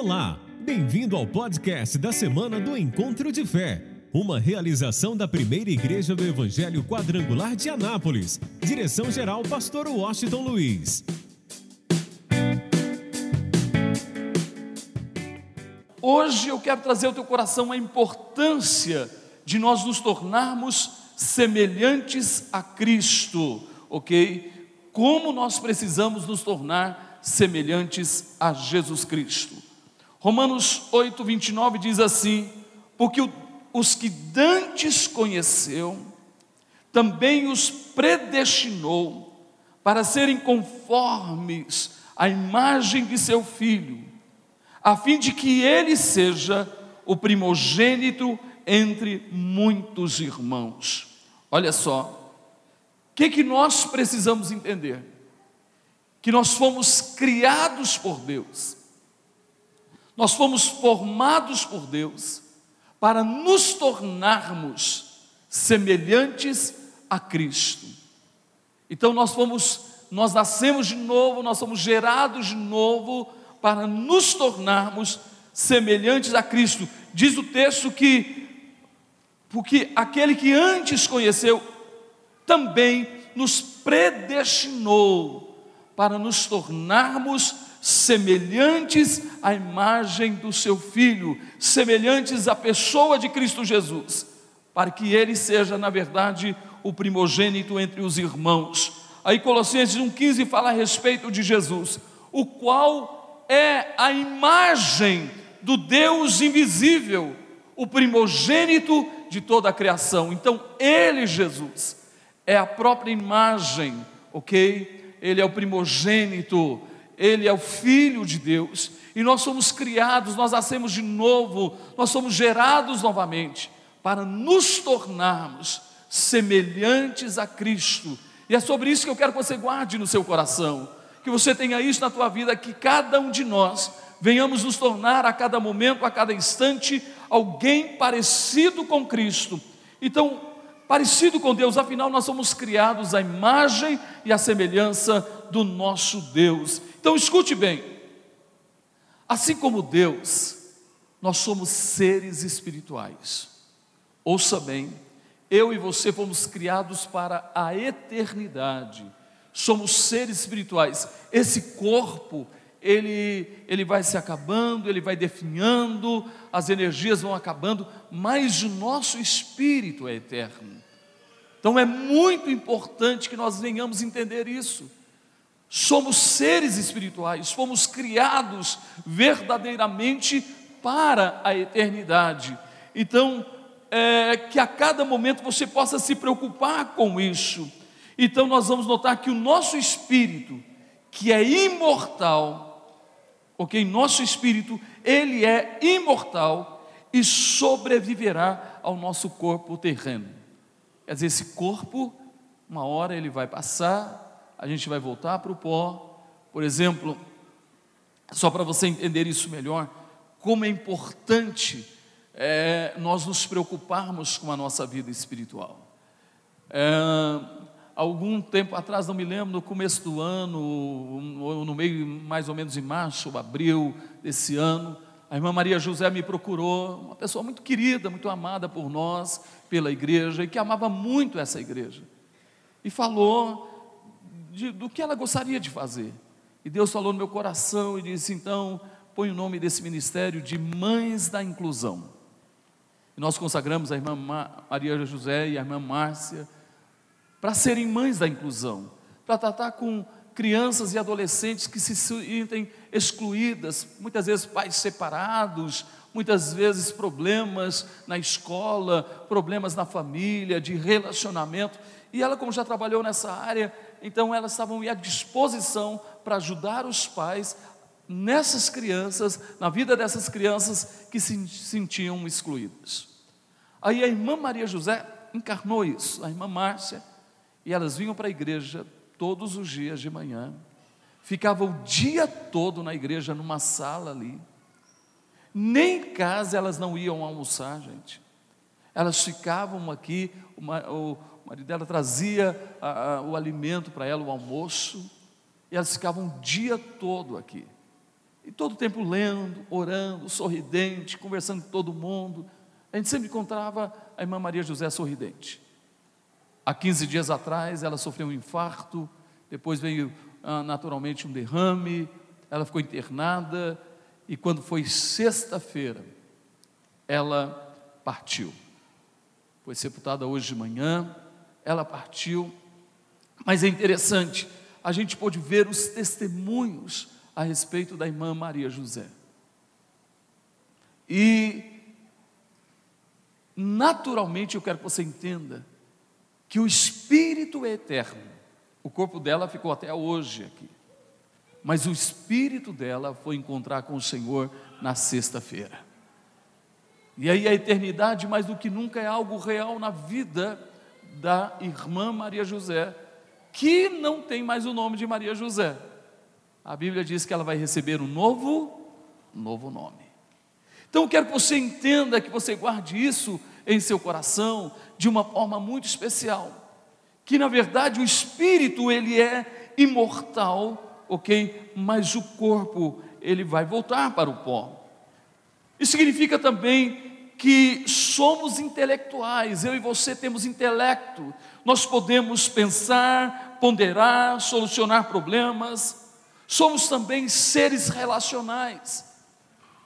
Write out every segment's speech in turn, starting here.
Olá, bem-vindo ao podcast da semana do Encontro de Fé, uma realização da primeira igreja do Evangelho Quadrangular de Anápolis. Direção-geral, Pastor Washington Luiz. Hoje eu quero trazer ao teu coração a importância de nós nos tornarmos semelhantes a Cristo, ok? Como nós precisamos nos tornar semelhantes a Jesus Cristo. Romanos 8, 29 diz assim: Porque os que dantes conheceu, também os predestinou para serem conformes à imagem de seu filho a fim de que ele seja o primogênito entre muitos irmãos. Olha só, o que, que nós precisamos entender? Que nós fomos criados por Deus, nós fomos formados por Deus para nos tornarmos semelhantes a Cristo. Então nós fomos, nós nascemos de novo, nós somos gerados de novo para nos tornarmos semelhantes a Cristo. Diz o texto que, porque aquele que antes conheceu, também nos predestinou para nos tornarmos semelhantes à imagem do seu Filho, semelhantes à pessoa de Cristo Jesus, para que ele seja, na verdade, o primogênito entre os irmãos. Aí Colossenses 1,15 fala a respeito de Jesus, o qual é a imagem do Deus invisível, o primogênito de toda a criação. Então, Ele, Jesus, é a própria imagem, ok? Ele é o primogênito, Ele é o Filho de Deus, e nós somos criados, nós nascemos de novo, nós somos gerados novamente, para nos tornarmos semelhantes a Cristo. E é sobre isso que eu quero que você guarde no seu coração que você tenha isso na tua vida, que cada um de nós venhamos nos tornar a cada momento, a cada instante, alguém parecido com Cristo. Então, parecido com Deus, afinal nós somos criados à imagem e à semelhança do nosso Deus. Então, escute bem. Assim como Deus, nós somos seres espirituais. Ouça bem, eu e você fomos criados para a eternidade somos seres espirituais. Esse corpo, ele, ele vai se acabando, ele vai definhando, as energias vão acabando, mas o nosso espírito é eterno. Então é muito importante que nós venhamos entender isso. Somos seres espirituais, fomos criados verdadeiramente para a eternidade. Então, é, que a cada momento você possa se preocupar com isso então nós vamos notar que o nosso espírito, que é imortal, ok? Nosso espírito, ele é imortal e sobreviverá ao nosso corpo terreno. Quer dizer, esse corpo, uma hora ele vai passar, a gente vai voltar para o pó. Por exemplo, só para você entender isso melhor, como é importante é, nós nos preocuparmos com a nossa vida espiritual. É, algum tempo atrás, não me lembro, no começo do ano, ou no meio, mais ou menos em março ou abril desse ano, a irmã Maria José me procurou, uma pessoa muito querida, muito amada por nós, pela igreja, e que amava muito essa igreja. E falou de, do que ela gostaria de fazer. E Deus falou no meu coração e disse: então, põe o nome desse ministério de Mães da Inclusão. E nós consagramos a irmã Maria José e a irmã Márcia para serem mães da inclusão, para tratar com crianças e adolescentes que se sentem excluídas, muitas vezes pais separados, muitas vezes problemas na escola, problemas na família, de relacionamento. E ela, como já trabalhou nessa área, então elas estavam à disposição para ajudar os pais nessas crianças, na vida dessas crianças que se sentiam excluídas. Aí a irmã Maria José encarnou isso, a irmã Márcia e elas vinham para a igreja todos os dias de manhã, ficavam o dia todo na igreja, numa sala ali. Nem em casa elas não iam almoçar, gente. Elas ficavam aqui, uma, o marido dela trazia a, a, o alimento para ela, o almoço, e elas ficavam o dia todo aqui. e todo o tempo lendo, orando, sorridente, conversando com todo mundo. A gente sempre encontrava a irmã Maria José sorridente. Há 15 dias atrás ela sofreu um infarto, depois veio ah, naturalmente um derrame, ela ficou internada e quando foi sexta-feira, ela partiu. Foi sepultada hoje de manhã, ela partiu, mas é interessante, a gente pôde ver os testemunhos a respeito da irmã Maria José. E, naturalmente, eu quero que você entenda que o Espírito é eterno. O corpo dela ficou até hoje aqui. Mas o espírito dela foi encontrar com o Senhor na sexta-feira. E aí a eternidade, mais do que nunca, é algo real na vida da irmã Maria José, que não tem mais o nome de Maria José. A Bíblia diz que ela vai receber um novo, novo nome. Então eu quero que você entenda, que você guarde isso em seu coração de uma forma muito especial, que na verdade o espírito ele é imortal, OK? Mas o corpo ele vai voltar para o pó. Isso significa também que somos intelectuais, eu e você temos intelecto, nós podemos pensar, ponderar, solucionar problemas, somos também seres relacionais.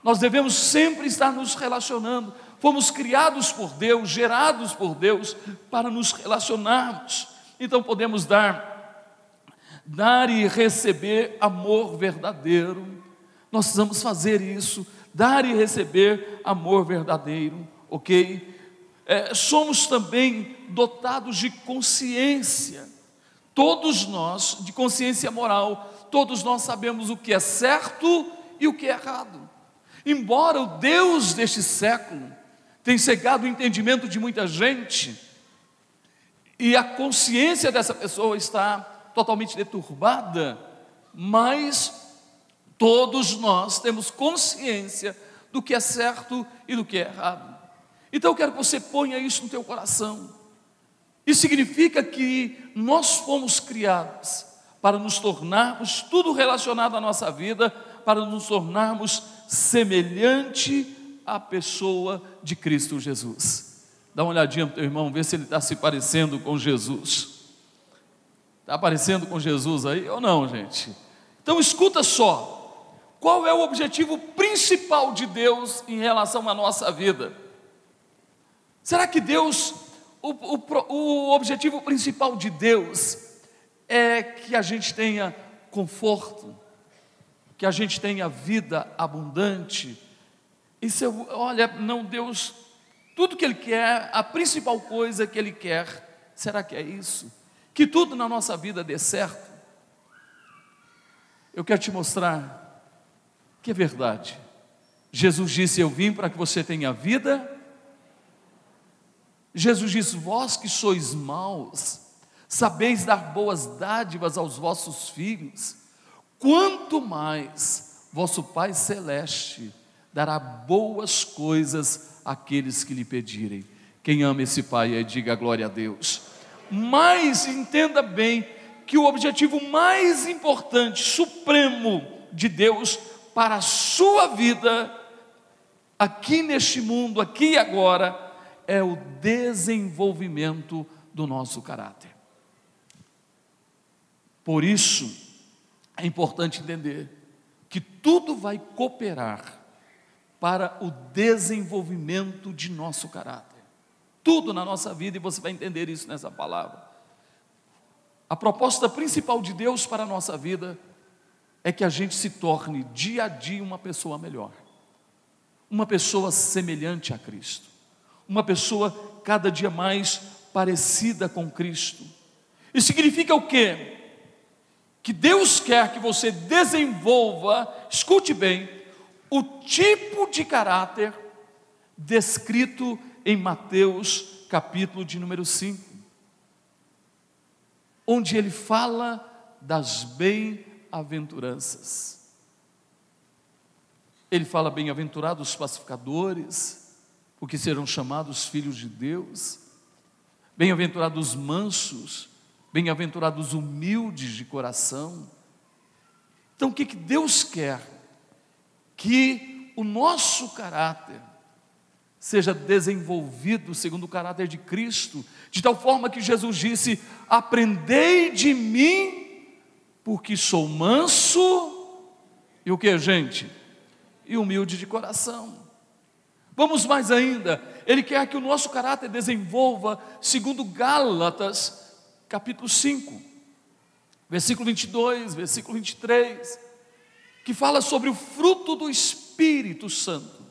Nós devemos sempre estar nos relacionando. Fomos criados por Deus, gerados por Deus para nos relacionarmos. Então podemos dar dar e receber amor verdadeiro. Nós precisamos fazer isso, dar e receber amor verdadeiro, ok? É, somos também dotados de consciência, todos nós, de consciência moral, todos nós sabemos o que é certo e o que é errado. Embora o Deus deste século tenha cegado o entendimento de muita gente, e a consciência dessa pessoa está totalmente deturbada, mas todos nós temos consciência do que é certo e do que é errado. Então eu quero que você ponha isso no teu coração. Isso significa que nós fomos criados para nos tornarmos, tudo relacionado à nossa vida, para nos tornarmos semelhante à pessoa de Cristo Jesus. Dá uma olhadinha para o teu irmão, vê se ele está se parecendo com Jesus. Está parecendo com Jesus aí ou não, gente? Então escuta só. Qual é o objetivo principal de Deus em relação à nossa vida? Será que Deus, o, o, o objetivo principal de Deus é que a gente tenha conforto, que a gente tenha vida abundante. Isso, é, olha, não, Deus, tudo que Ele quer, a principal coisa que Ele quer, será que é isso? Que tudo na nossa vida dê certo? Eu quero te mostrar que é verdade. Jesus disse: Eu vim para que você tenha vida. Jesus disse: Vós que sois maus, sabeis dar boas dádivas aos vossos filhos, quanto mais vosso Pai Celeste dará boas coisas àqueles que lhe pedirem. Quem ama esse Pai aí, diga glória a Deus. Mas entenda bem que o objetivo mais importante, supremo de Deus para a sua vida, aqui neste mundo, aqui e agora, é o desenvolvimento do nosso caráter. Por isso, é importante entender que tudo vai cooperar para o desenvolvimento de nosso caráter. Tudo na nossa vida, e você vai entender isso nessa palavra. A proposta principal de Deus para a nossa vida é que a gente se torne dia a dia uma pessoa melhor, uma pessoa semelhante a Cristo, uma pessoa cada dia mais parecida com Cristo. Isso significa o quê? que Deus quer que você desenvolva, escute bem, o tipo de caráter descrito em Mateus, capítulo de número 5, onde ele fala das bem-aventuranças. Ele fala bem-aventurados os pacificadores, porque serão chamados filhos de Deus. Bem-aventurados os mansos, Bem-aventurados humildes de coração. Então, o que, que Deus quer? que o nosso caráter seja desenvolvido segundo o caráter de Cristo, de tal forma que Jesus disse: Aprendei de mim, porque sou manso e o que, gente? E humilde de coração. Vamos mais ainda, Ele quer que o nosso caráter desenvolva, segundo Gálatas, capítulo 5, versículo 22, versículo 23, que fala sobre o fruto do Espírito Santo.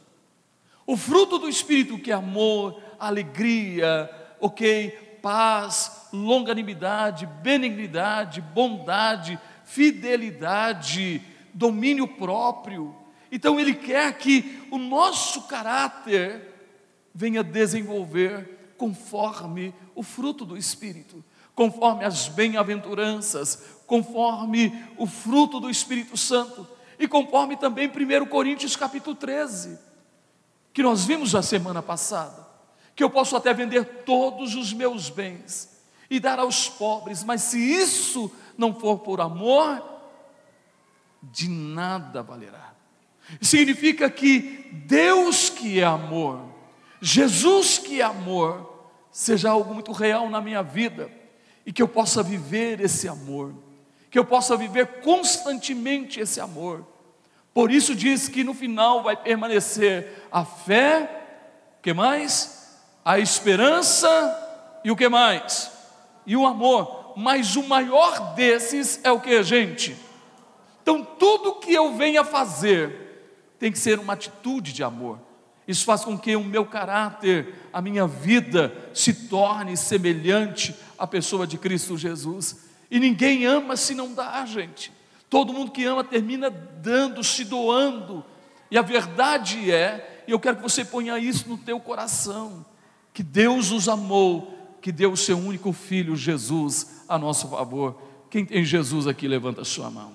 O fruto do Espírito que é amor, alegria, ok, paz, longanimidade, benignidade, bondade, fidelidade, domínio próprio. Então Ele quer que o nosso caráter venha desenvolver conforme o fruto do Espírito, conforme as bem-aventuranças, conforme o fruto do Espírito Santo e conforme também 1 Coríntios capítulo 13 que nós vimos a semana passada, que eu posso até vender todos os meus bens e dar aos pobres, mas se isso não for por amor, de nada valerá. Significa que Deus que é amor, Jesus que é amor, seja algo muito real na minha vida e que eu possa viver esse amor, que eu possa viver constantemente esse amor por isso diz que no final vai permanecer a fé, que mais? A esperança e o que mais? E o amor. Mas o maior desses é o que, gente? Então tudo que eu venha fazer tem que ser uma atitude de amor. Isso faz com que o meu caráter, a minha vida se torne semelhante à pessoa de Cristo Jesus. E ninguém ama se não dá, gente. Todo mundo que ama termina dando, se doando. E a verdade é, e eu quero que você ponha isso no teu coração, que Deus nos amou, que deu o seu único filho, Jesus, a nosso favor. Quem tem Jesus aqui, levanta a sua mão.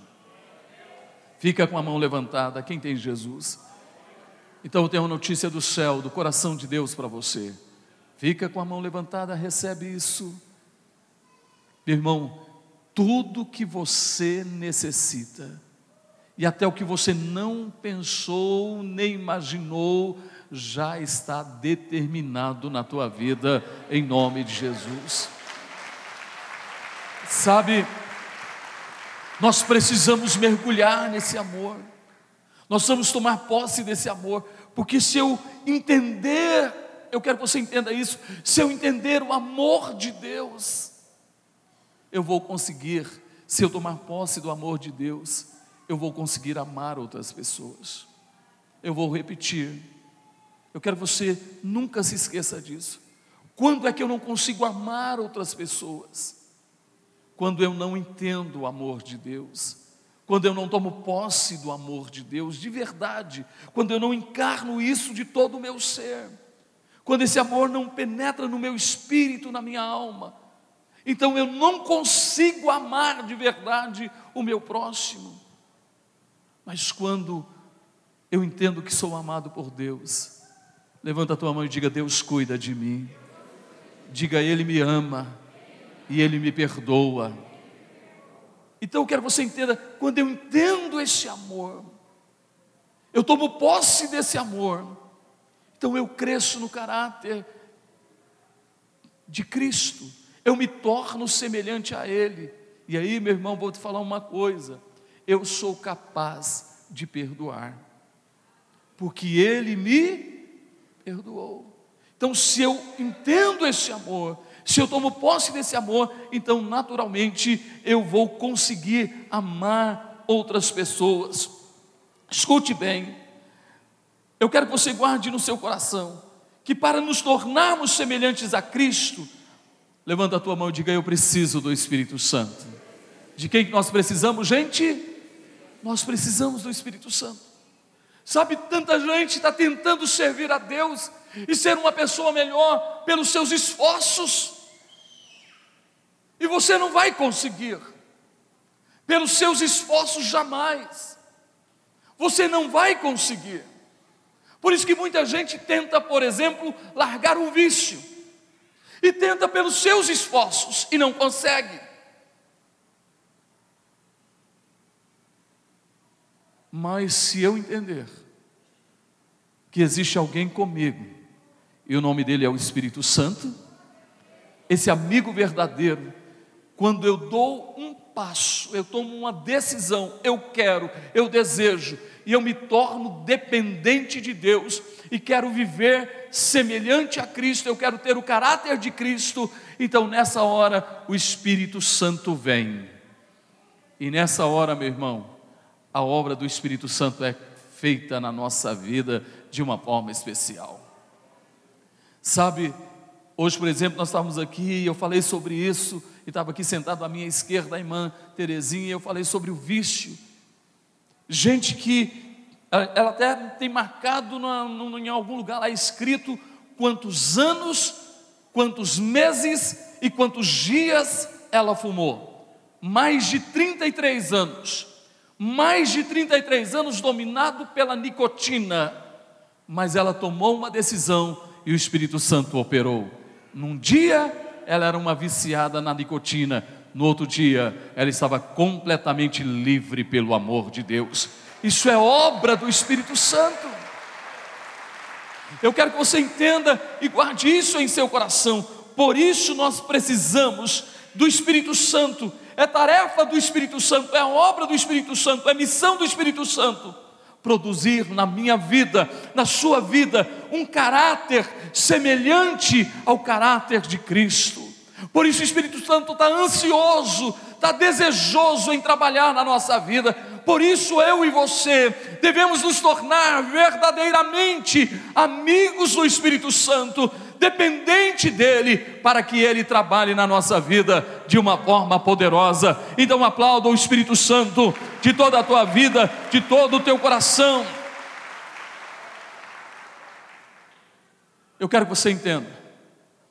Fica com a mão levantada. Quem tem Jesus? Então eu tenho uma notícia do céu, do coração de Deus para você. Fica com a mão levantada, recebe isso. Meu irmão, tudo que você necessita, e até o que você não pensou nem imaginou, já está determinado na tua vida, em nome de Jesus. Sabe, nós precisamos mergulhar nesse amor, nós vamos tomar posse desse amor, porque se eu entender, eu quero que você entenda isso, se eu entender o amor de Deus, eu vou conseguir, se eu tomar posse do amor de Deus, eu vou conseguir amar outras pessoas. Eu vou repetir. Eu quero que você nunca se esqueça disso. Quando é que eu não consigo amar outras pessoas? Quando eu não entendo o amor de Deus. Quando eu não tomo posse do amor de Deus de verdade. Quando eu não encarno isso de todo o meu ser. Quando esse amor não penetra no meu espírito, na minha alma então eu não consigo amar de verdade o meu próximo. Mas quando eu entendo que sou amado por Deus, levanta a tua mão e diga: Deus cuida de mim. Diga: Ele me ama e Ele me perdoa. Então eu quero que você entenda: quando eu entendo esse amor, eu tomo posse desse amor, então eu cresço no caráter de Cristo eu me torno semelhante a Ele. E aí, meu irmão, vou te falar uma coisa: eu sou capaz de perdoar, porque Ele me perdoou. Então, se eu entendo esse amor, se eu tomo posse desse amor, então naturalmente eu vou conseguir amar outras pessoas. Escute bem, eu quero que você guarde no seu coração que para nos tornarmos semelhantes a Cristo, Levanta a tua mão e diga: Eu preciso do Espírito Santo. De quem nós precisamos, gente? Nós precisamos do Espírito Santo. Sabe, tanta gente está tentando servir a Deus e ser uma pessoa melhor pelos seus esforços, e você não vai conseguir, pelos seus esforços jamais, você não vai conseguir. Por isso que muita gente tenta, por exemplo, largar um vício e tenta pelos seus esforços e não consegue. Mas se eu entender que existe alguém comigo, e o nome dele é o Espírito Santo, esse amigo verdadeiro, quando eu dou um passo, eu tomo uma decisão, eu quero, eu desejo, e eu me torno dependente de Deus, e quero viver semelhante a Cristo, eu quero ter o caráter de Cristo, então nessa hora o Espírito Santo vem. E nessa hora, meu irmão, a obra do Espírito Santo é feita na nossa vida de uma forma especial. Sabe, hoje, por exemplo, nós estávamos aqui e eu falei sobre isso, e estava aqui sentado à minha esquerda a irmã Terezinha, e eu falei sobre o vício. Gente que, ela até tem marcado em algum lugar lá escrito quantos anos, quantos meses e quantos dias ela fumou. Mais de 33 anos mais de 33 anos dominado pela nicotina, mas ela tomou uma decisão e o Espírito Santo operou. Num dia ela era uma viciada na nicotina, no outro dia ela estava completamente livre pelo amor de Deus. Isso é obra do Espírito Santo. Eu quero que você entenda e guarde isso em seu coração. Por isso nós precisamos do Espírito Santo é tarefa do Espírito Santo, é obra do Espírito Santo, é missão do Espírito Santo produzir na minha vida, na sua vida, um caráter semelhante ao caráter de Cristo. Por isso o Espírito Santo está ansioso, está desejoso em trabalhar na nossa vida. Por isso eu e você devemos nos tornar verdadeiramente amigos do Espírito Santo, dependente dele, para que ele trabalhe na nossa vida de uma forma poderosa. Então aplauda o Espírito Santo de toda a tua vida, de todo o teu coração. Eu quero que você entenda.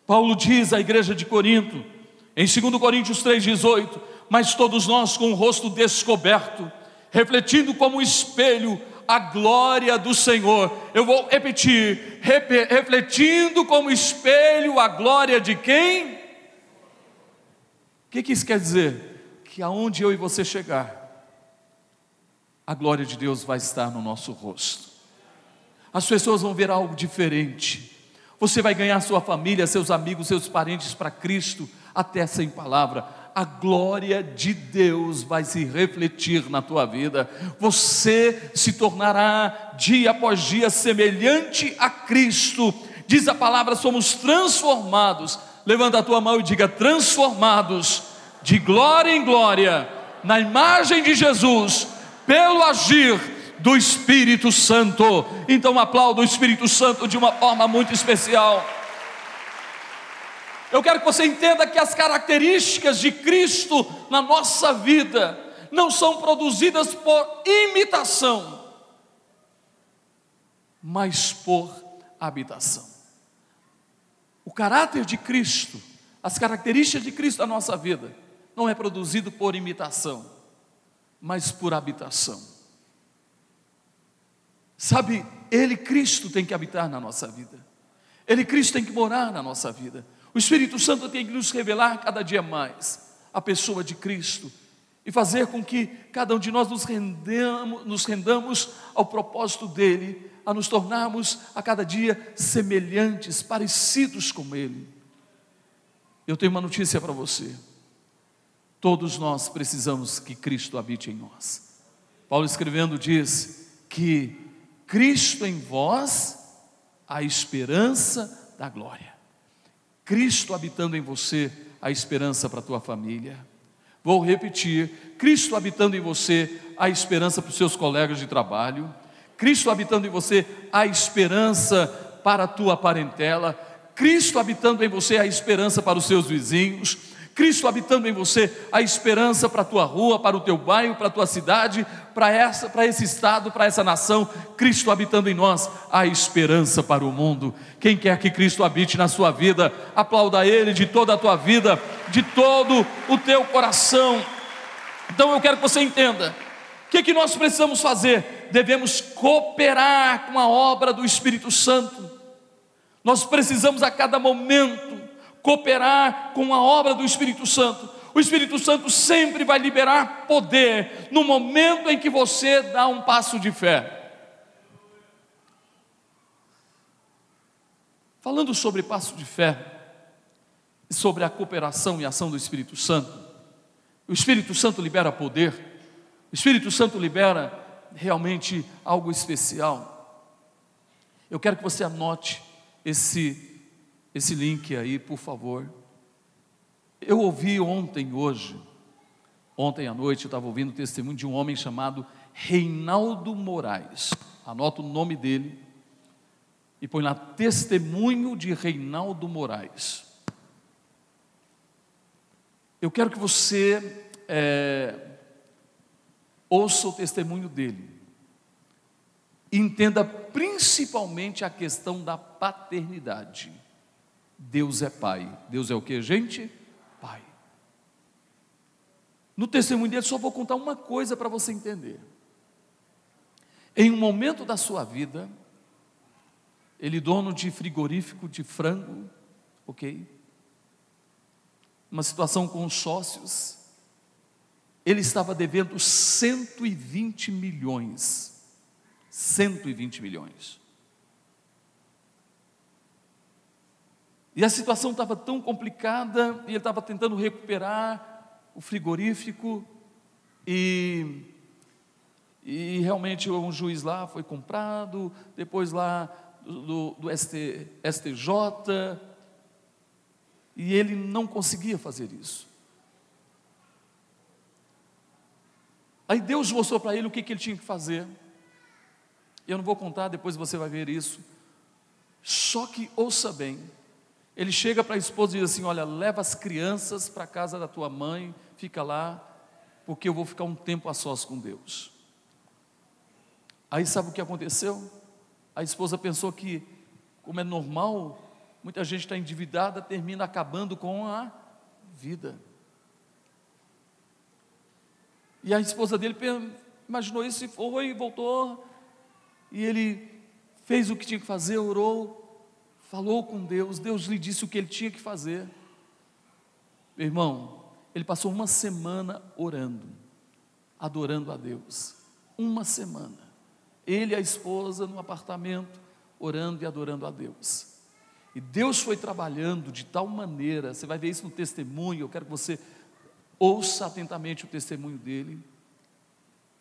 Paulo diz à igreja de Corinto, em 2 Coríntios 3,18: Mas todos nós com o rosto descoberto, refletindo como espelho a glória do Senhor. Eu vou repetir: refletindo como espelho a glória de quem? O que, que isso quer dizer? Que aonde eu e você chegar, a glória de Deus vai estar no nosso rosto. As pessoas vão ver algo diferente. Você vai ganhar sua família, seus amigos, seus parentes para Cristo, até sem palavra a glória de Deus vai se refletir na tua vida. Você se tornará dia após dia semelhante a Cristo. Diz a palavra: somos transformados. Levanta a tua mão e diga: transformados de glória em glória, na imagem de Jesus, pelo agir do Espírito Santo. Então aplauda o Espírito Santo de uma forma muito especial. Eu quero que você entenda que as características de Cristo na nossa vida não são produzidas por imitação, mas por habitação. O caráter de Cristo, as características de Cristo na nossa vida, não é produzido por imitação, mas por habitação. Sabe, Ele, Cristo, tem que habitar na nossa vida, Ele, Cristo, tem que morar na nossa vida. O Espírito Santo tem que nos revelar cada dia mais a pessoa de Cristo e fazer com que cada um de nós nos rendamos, nos rendamos ao propósito dele, a nos tornarmos a cada dia semelhantes, parecidos com ele. Eu tenho uma notícia para você. Todos nós precisamos que Cristo habite em nós. Paulo escrevendo diz que Cristo em vós a esperança da glória. Cristo habitando em você, a esperança para a tua família. Vou repetir: Cristo habitando em você, a esperança para os seus colegas de trabalho. Cristo habitando em você, a esperança para a tua parentela. Cristo habitando em você, a esperança para os seus vizinhos. Cristo habitando em você, a esperança para a tua rua, para o teu bairro, para a tua cidade, para essa, para esse estado, para essa nação. Cristo habitando em nós, a esperança para o mundo. Quem quer que Cristo habite na sua vida, aplauda Ele de toda a tua vida, de todo o teu coração. Então eu quero que você entenda. O que, que nós precisamos fazer? Devemos cooperar com a obra do Espírito Santo. Nós precisamos a cada momento cooperar com a obra do Espírito Santo. O Espírito Santo sempre vai liberar poder no momento em que você dá um passo de fé. Falando sobre passo de fé, sobre a cooperação e ação do Espírito Santo, o Espírito Santo libera poder, o Espírito Santo libera realmente algo especial. Eu quero que você anote esse, esse link aí, por favor. Eu ouvi ontem, hoje, ontem à noite, eu estava ouvindo o testemunho de um homem chamado Reinaldo Moraes. Anota o nome dele e põe lá testemunho de Reinaldo Moraes. Eu quero que você é, ouça o testemunho dele. Entenda principalmente a questão da paternidade. Deus é pai. Deus é o que, gente? Pai. No testemunho dele, só vou contar uma coisa para você entender. Em um momento da sua vida, ele dono de frigorífico de frango, ok? Uma situação com os sócios, ele estava devendo 120 milhões. 120 milhões. E a situação estava tão complicada, e ele estava tentando recuperar o frigorífico, e, e realmente um juiz lá foi comprado, depois lá do, do ST, STJ, e ele não conseguia fazer isso. Aí Deus mostrou para ele o que, que ele tinha que fazer. Eu não vou contar, depois você vai ver isso. Só que ouça bem, ele chega para a esposa e diz assim: Olha, leva as crianças para a casa da tua mãe, fica lá, porque eu vou ficar um tempo a sós com Deus. Aí sabe o que aconteceu? A esposa pensou que, como é normal, muita gente está endividada, termina acabando com a vida. E a esposa dele imaginou isso e foi, voltou, e ele fez o que tinha que fazer, orou, falou com Deus, Deus lhe disse o que ele tinha que fazer. Meu irmão, ele passou uma semana orando, adorando a Deus. Uma semana. Ele e a esposa no apartamento, orando e adorando a Deus. E Deus foi trabalhando de tal maneira, você vai ver isso no testemunho, eu quero que você ouça atentamente o testemunho dele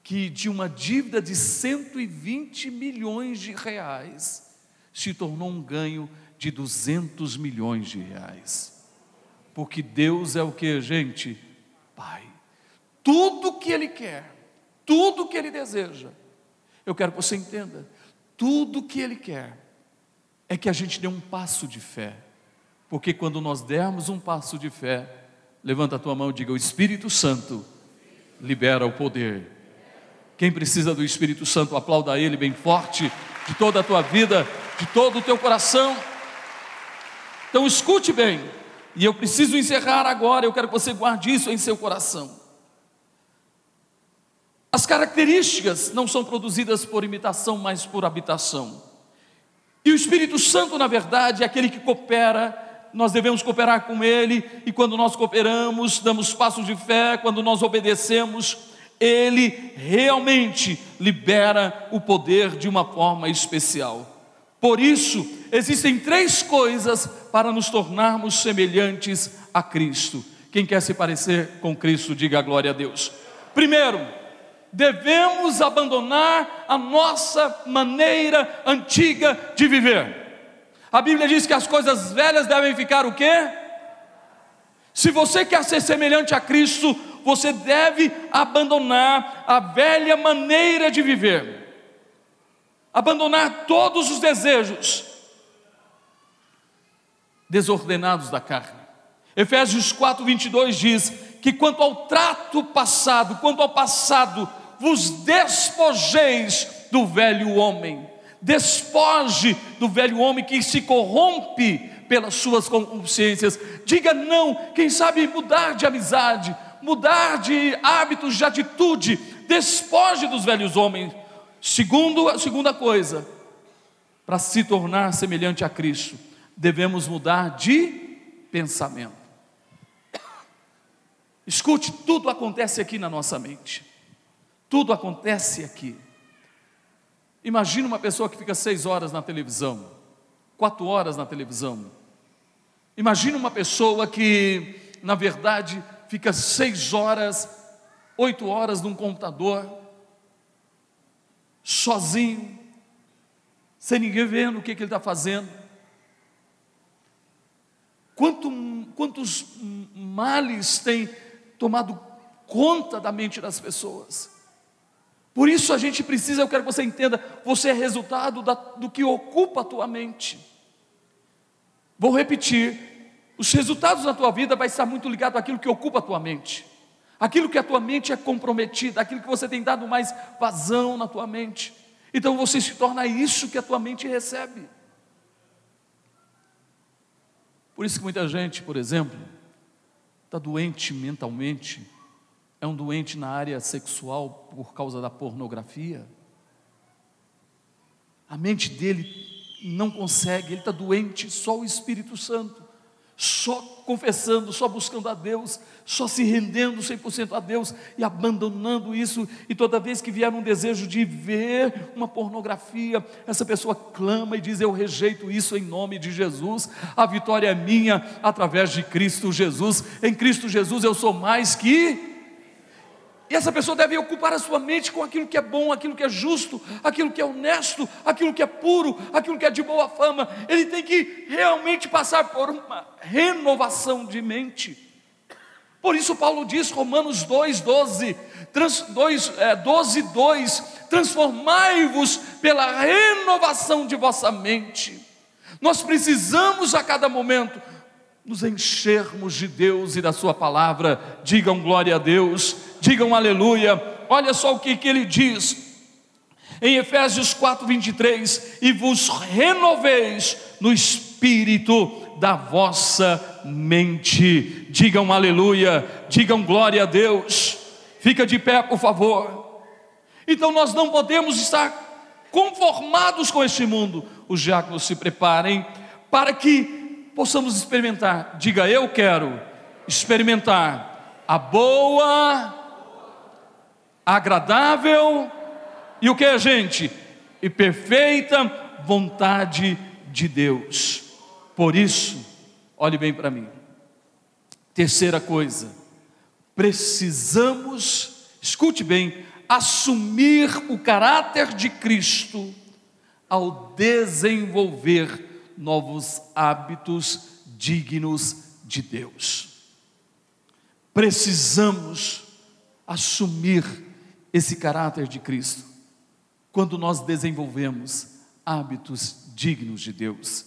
que de uma dívida de 120 milhões de reais se tornou um ganho de 200 milhões de reais. Porque Deus é o que, gente? Pai. Tudo que Ele quer, tudo que Ele deseja, eu quero que você entenda, tudo que Ele quer é que a gente dê um passo de fé. Porque quando nós dermos um passo de fé, levanta a tua mão e diga: O Espírito Santo libera o poder quem precisa do Espírito Santo, aplauda Ele bem forte, de toda a tua vida, de todo o teu coração. Então escute bem, e eu preciso encerrar agora, eu quero que você guarde isso em seu coração. As características não são produzidas por imitação, mas por habitação. E o Espírito Santo, na verdade, é aquele que coopera, nós devemos cooperar com Ele, e quando nós cooperamos, damos passos de fé, quando nós obedecemos, ele realmente libera o poder de uma forma especial. Por isso, existem três coisas para nos tornarmos semelhantes a Cristo. Quem quer se parecer com Cristo, diga glória a Deus. Primeiro, devemos abandonar a nossa maneira antiga de viver. A Bíblia diz que as coisas velhas devem ficar o quê? Se você quer ser semelhante a Cristo, você deve abandonar a velha maneira de viver, abandonar todos os desejos desordenados da carne. Efésios 4, 22 diz que quanto ao trato passado, quanto ao passado, vos despojeis do velho homem, despoje do velho homem que se corrompe pelas suas consciências, diga não, quem sabe mudar de amizade, mudar de hábitos, de atitude, despoje dos velhos homens. Segundo, a segunda coisa, para se tornar semelhante a Cristo, devemos mudar de pensamento. Escute, tudo acontece aqui na nossa mente. Tudo acontece aqui. Imagina uma pessoa que fica seis horas na televisão. quatro horas na televisão. Imagina uma pessoa que, na verdade, fica seis horas, oito horas num computador, sozinho, sem ninguém vendo o que, que ele está fazendo. Quanto, quantos males têm tomado conta da mente das pessoas? Por isso a gente precisa, eu quero que você entenda, você é resultado da, do que ocupa a tua mente. Vou repetir, os resultados na tua vida vai estar muito ligado àquilo que ocupa a tua mente. Aquilo que a tua mente é comprometida, aquilo que você tem dado mais vazão na tua mente. Então você se torna isso que a tua mente recebe. Por isso que muita gente, por exemplo, está doente mentalmente, é um doente na área sexual por causa da pornografia. A mente dele não consegue, ele está doente, só o Espírito Santo só confessando, só buscando a Deus, só se rendendo 100% a Deus e abandonando isso, e toda vez que vier um desejo de ver uma pornografia, essa pessoa clama e diz: Eu rejeito isso em nome de Jesus, a vitória é minha através de Cristo Jesus, em Cristo Jesus eu sou mais que e essa pessoa deve ocupar a sua mente com aquilo que é bom, aquilo que é justo, aquilo que é honesto, aquilo que é puro, aquilo que é de boa fama. Ele tem que realmente passar por uma renovação de mente. Por isso Paulo diz, Romanos 2, 12, trans, 2, é, 12, 2, transformai-vos pela renovação de vossa mente. Nós precisamos a cada momento nos enchermos de Deus e da Sua palavra. Digam glória a Deus, digam aleluia. Olha só o que, que ele diz em Efésios 4, 23: E vos renoveis no espírito da vossa mente. Digam aleluia, digam glória a Deus. Fica de pé, por favor. Então nós não podemos estar conformados com este mundo. Os diáconos se preparem para que possamos experimentar. Diga, eu quero experimentar a boa, agradável e o que é, gente? E perfeita vontade de Deus. Por isso, olhe bem para mim. Terceira coisa, precisamos, escute bem, assumir o caráter de Cristo ao desenvolver novos hábitos dignos de Deus. Precisamos assumir esse caráter de Cristo quando nós desenvolvemos hábitos dignos de Deus.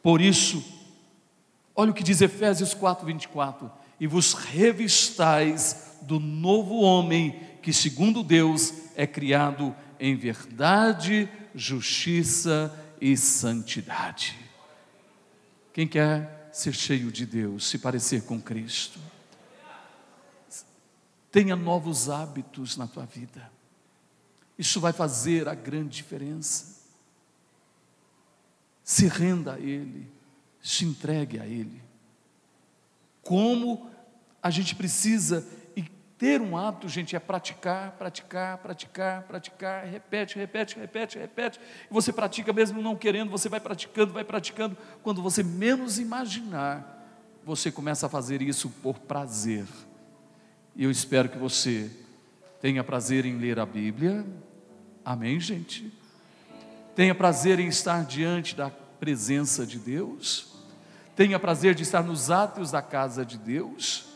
Por isso, olha o que diz Efésios 4:24, e vos revistais do novo homem que segundo Deus é criado em verdade, justiça e santidade. Quem quer ser cheio de Deus, se parecer com Cristo, tenha novos hábitos na tua vida. Isso vai fazer a grande diferença. Se renda a Ele, se entregue a Ele. Como a gente precisa ter um hábito, gente, é praticar, praticar, praticar, praticar, repete, repete, repete, repete. E você pratica mesmo não querendo, você vai praticando, vai praticando. Quando você menos imaginar, você começa a fazer isso por prazer. E eu espero que você tenha prazer em ler a Bíblia. Amém, gente? Tenha prazer em estar diante da presença de Deus. Tenha prazer de estar nos átrios da casa de Deus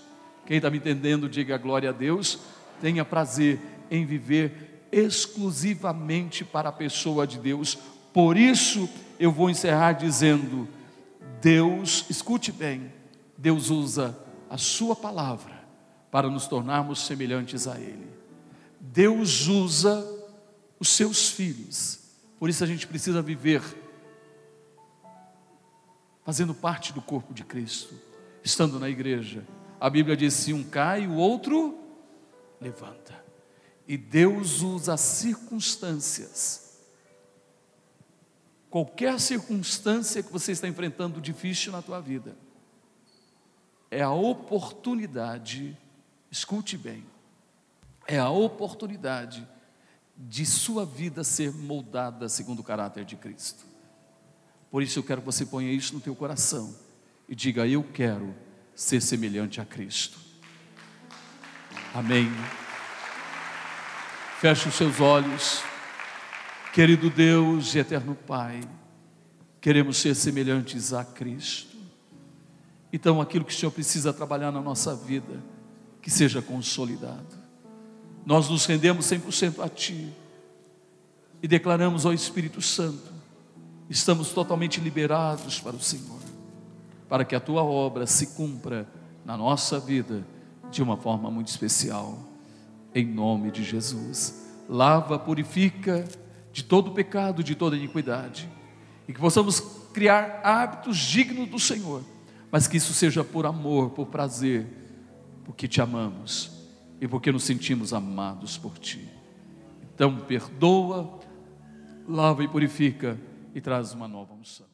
quem está me entendendo, diga glória a Deus. Tenha prazer em viver exclusivamente para a pessoa de Deus. Por isso, eu vou encerrar dizendo: Deus, escute bem, Deus usa a Sua palavra para nos tornarmos semelhantes a Ele. Deus usa os seus filhos, por isso a gente precisa viver fazendo parte do corpo de Cristo, estando na igreja a Bíblia diz: se um cai, o outro levanta. E Deus usa as circunstâncias. Qualquer circunstância que você está enfrentando difícil na tua vida, é a oportunidade, escute bem, é a oportunidade de sua vida ser moldada segundo o caráter de Cristo. Por isso eu quero que você ponha isso no teu coração e diga: Eu quero ser semelhante a Cristo. Amém. Feche os seus olhos, querido Deus e eterno Pai, queremos ser semelhantes a Cristo. Então, aquilo que o Senhor precisa trabalhar na nossa vida, que seja consolidado. Nós nos rendemos 100% a Ti e declaramos ao Espírito Santo: estamos totalmente liberados para o Senhor, para que a Tua obra se cumpra na nossa vida de uma forma muito especial, em nome de Jesus. Lava, purifica de todo pecado, de toda iniquidade, e que possamos criar hábitos dignos do Senhor, mas que isso seja por amor, por prazer, porque te amamos e porque nos sentimos amados por ti. Então, perdoa, lava e purifica e traz uma nova unção.